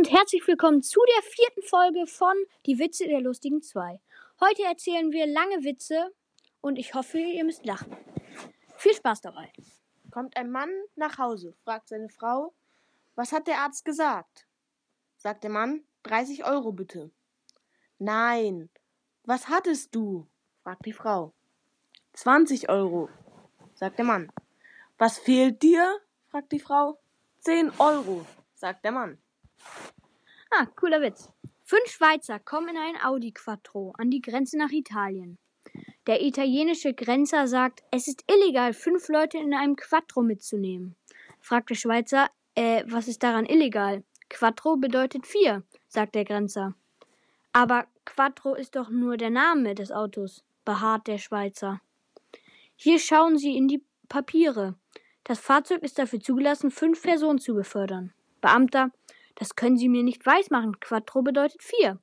und herzlich willkommen zu der vierten Folge von Die Witze der lustigen zwei. Heute erzählen wir lange Witze und ich hoffe, ihr müsst lachen. Viel Spaß dabei. Kommt ein Mann nach Hause, fragt seine Frau, was hat der Arzt gesagt? Sagt der Mann, 30 Euro bitte. Nein, was hattest du? fragt die Frau. 20 Euro, sagt der Mann. Was fehlt dir? fragt die Frau. 10 Euro, sagt der Mann. Cooler Witz. Fünf Schweizer kommen in ein Audi Quattro an die Grenze nach Italien. Der italienische Grenzer sagt, es ist illegal, fünf Leute in einem Quattro mitzunehmen. Fragt der Schweizer, äh, was ist daran illegal? Quattro bedeutet vier, sagt der Grenzer. Aber Quattro ist doch nur der Name des Autos, beharrt der Schweizer. Hier schauen Sie in die Papiere. Das Fahrzeug ist dafür zugelassen, fünf Personen zu befördern. Beamter, das können Sie mir nicht weismachen. Quattro bedeutet vier.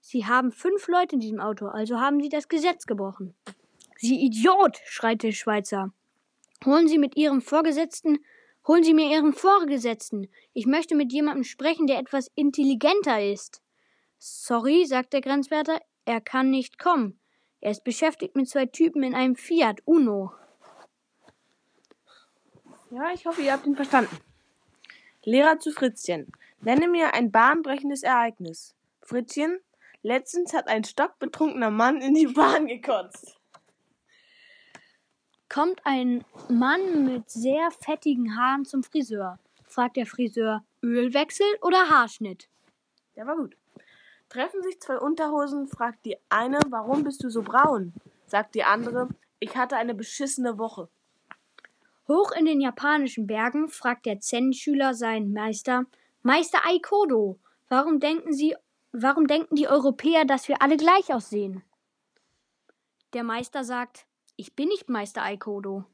Sie haben fünf Leute in diesem Auto, also haben Sie das Gesetz gebrochen. Sie Idiot, schreit der Schweizer. Holen Sie mit Ihrem Vorgesetzten, holen Sie mir Ihren Vorgesetzten. Ich möchte mit jemandem sprechen, der etwas intelligenter ist. Sorry, sagt der Grenzwärter, er kann nicht kommen. Er ist beschäftigt mit zwei Typen in einem Fiat Uno. Ja, ich hoffe, ihr habt ihn verstanden. Lehrer zu Fritzchen. Nenne mir ein bahnbrechendes Ereignis. Fritzchen, letztens hat ein stockbetrunkener Mann in die Bahn gekotzt. Kommt ein Mann mit sehr fettigen Haaren zum Friseur. Fragt der Friseur, Ölwechsel oder Haarschnitt? Der war gut. Treffen sich zwei Unterhosen, fragt die eine, warum bist du so braun? Sagt die andere, ich hatte eine beschissene Woche. Hoch in den japanischen Bergen fragt der Zen-Schüler seinen Meister, Meister Aikodo, warum denken Sie, warum denken die Europäer, dass wir alle gleich aussehen? Der Meister sagt, ich bin nicht Meister Aikodo.